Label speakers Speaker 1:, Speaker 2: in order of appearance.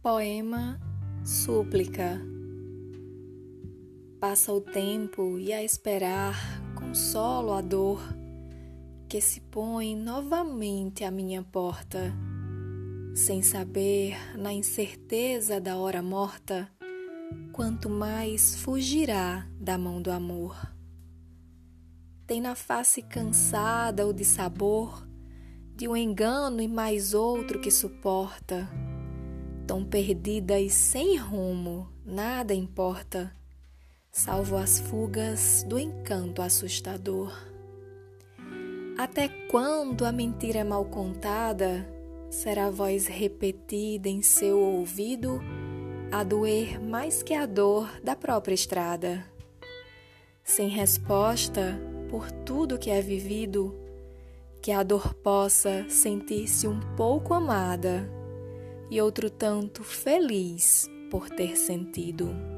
Speaker 1: Poema Súplica. Passa o tempo e a esperar consolo a dor que se põe novamente à minha porta, sem saber, na incerteza da hora morta, quanto mais fugirá da mão do amor. Tem na face cansada ou de sabor de um engano e mais outro que suporta Tão perdida e sem rumo, nada importa, salvo as fugas do encanto assustador. Até quando a mentira mal contada será a voz repetida em seu ouvido, a doer mais que a dor da própria estrada? Sem resposta por tudo que é vivido, que a dor possa sentir-se um pouco amada e outro tanto feliz por ter sentido.